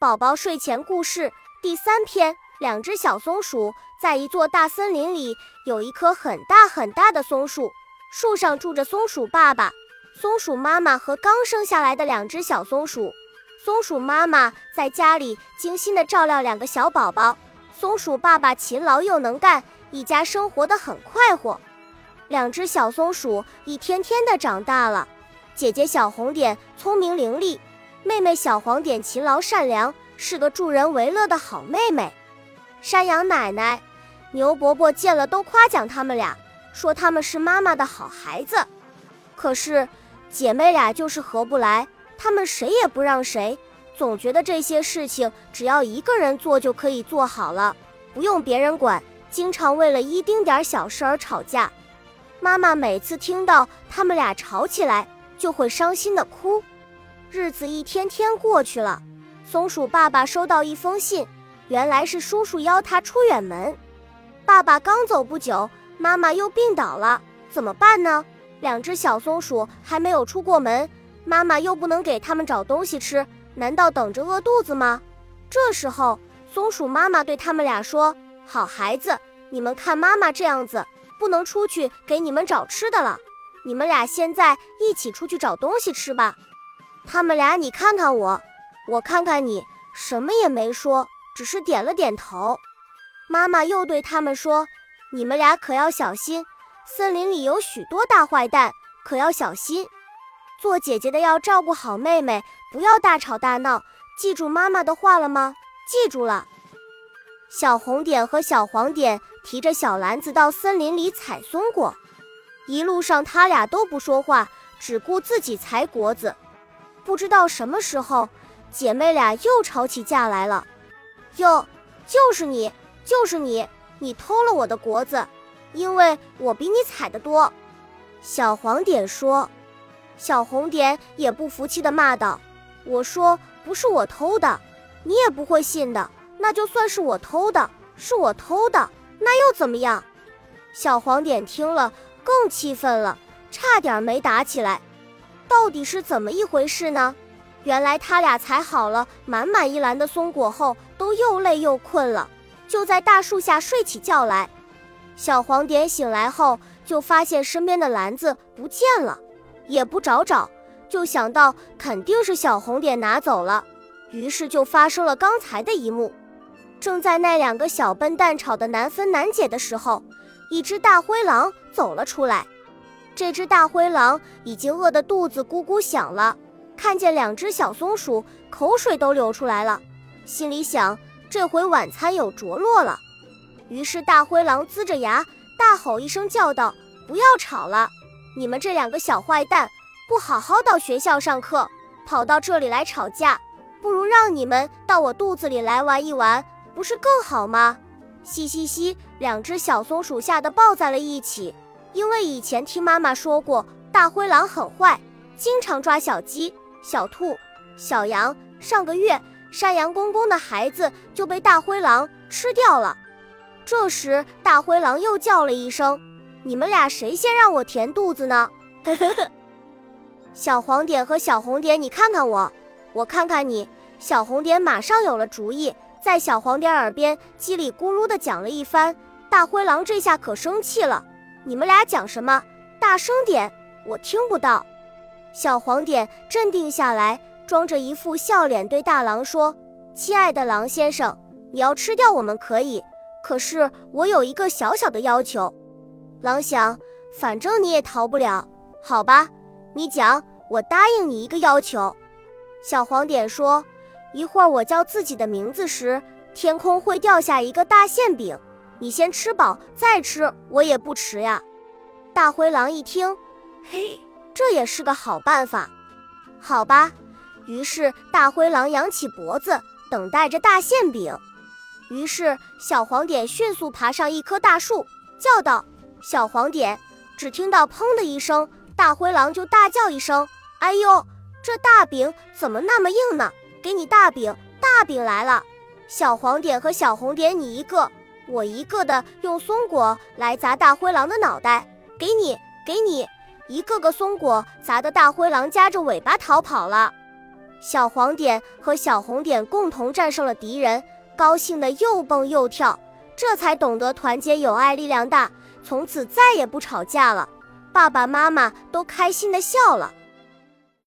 宝宝睡前故事第三篇：两只小松鼠在一座大森林里，有一棵很大很大的松树，树上住着松鼠爸爸、松鼠妈妈和刚生下来的两只小松鼠。松鼠妈妈在家里精心地照料两个小宝宝，松鼠爸爸勤劳又能干，一家生活得很快活。两只小松鼠一天天地长大了，姐姐小红点聪明伶俐。妹妹小黄点勤劳善良，是个助人为乐的好妹妹。山羊奶奶、牛伯伯见了都夸奖他们俩，说他们是妈妈的好孩子。可是姐妹俩就是合不来，他们谁也不让谁，总觉得这些事情只要一个人做就可以做好了，不用别人管，经常为了一丁点小事而吵架。妈妈每次听到他们俩吵起来，就会伤心的哭。日子一天天过去了，松鼠爸爸收到一封信，原来是叔叔邀他出远门。爸爸刚走不久，妈妈又病倒了，怎么办呢？两只小松鼠还没有出过门，妈妈又不能给他们找东西吃，难道等着饿肚子吗？这时候，松鼠妈妈对他们俩说：“好孩子，你们看妈妈这样子，不能出去给你们找吃的了，你们俩现在一起出去找东西吃吧。”他们俩，你看看我，我看看你，什么也没说，只是点了点头。妈妈又对他们说：“你们俩可要小心，森林里有许多大坏蛋，可要小心。做姐姐的要照顾好妹妹，不要大吵大闹。记住妈妈的话了吗？记住了。”小红点和小黄点提着小篮子到森林里采松果，一路上他俩都不说话，只顾自己采果子。不知道什么时候，姐妹俩又吵起架来了。哟，就是你，就是你，你偷了我的果子，因为我比你采的多。小黄点说。小红点也不服气的骂道：“我说不是我偷的，你也不会信的。那就算是我偷的，是我偷的，那又怎么样？”小黄点听了更气愤了，差点没打起来。到底是怎么一回事呢？原来他俩采好了满满一篮的松果后，都又累又困了，就在大树下睡起觉来。小黄点醒来后，就发现身边的篮子不见了，也不找找，就想到肯定是小红点拿走了，于是就发生了刚才的一幕。正在那两个小笨蛋吵得难分难解的时候，一只大灰狼走了出来。这只大灰狼已经饿得肚子咕咕响了，看见两只小松鼠，口水都流出来了，心里想：这回晚餐有着落了。于是大灰狼呲着牙，大吼一声，叫道：“不要吵了！你们这两个小坏蛋，不好好到学校上课，跑到这里来吵架，不如让你们到我肚子里来玩一玩，不是更好吗？”嘻嘻嘻，两只小松鼠吓得抱在了一起。因为以前听妈妈说过，大灰狼很坏，经常抓小鸡、小兔、小羊。上个月，山羊公公的孩子就被大灰狼吃掉了。这时，大灰狼又叫了一声：“你们俩谁先让我填肚子呢？”呵呵呵。小黄点和小红点，你看看我，我看看你。小红点马上有了主意，在小黄点耳边叽里咕噜地讲了一番。大灰狼这下可生气了。你们俩讲什么？大声点，我听不到。小黄点镇定下来，装着一副笑脸对大狼说：“亲爱的狼先生，你要吃掉我们可以，可是我有一个小小的要求。”狼想，反正你也逃不了，好吧？你讲，我答应你一个要求。小黄点说：“一会儿我叫自己的名字时，天空会掉下一个大馅饼。”你先吃饱再吃，我也不迟呀。大灰狼一听，嘿，这也是个好办法。好吧，于是大灰狼扬起脖子，等待着大馅饼。于是小黄点迅速爬上一棵大树，叫道：“小黄点！”只听到“砰”的一声，大灰狼就大叫一声：“哎呦，这大饼怎么那么硬呢？给你大饼，大饼来了！”小黄点和小红点，你一个。我一个的用松果来砸大灰狼的脑袋，给你，给你，一个个松果砸得大灰狼夹着尾巴逃跑了。小黄点和小红点共同战胜了敌人，高兴的又蹦又跳，这才懂得团结友爱力量大，从此再也不吵架了。爸爸妈妈都开心的笑了。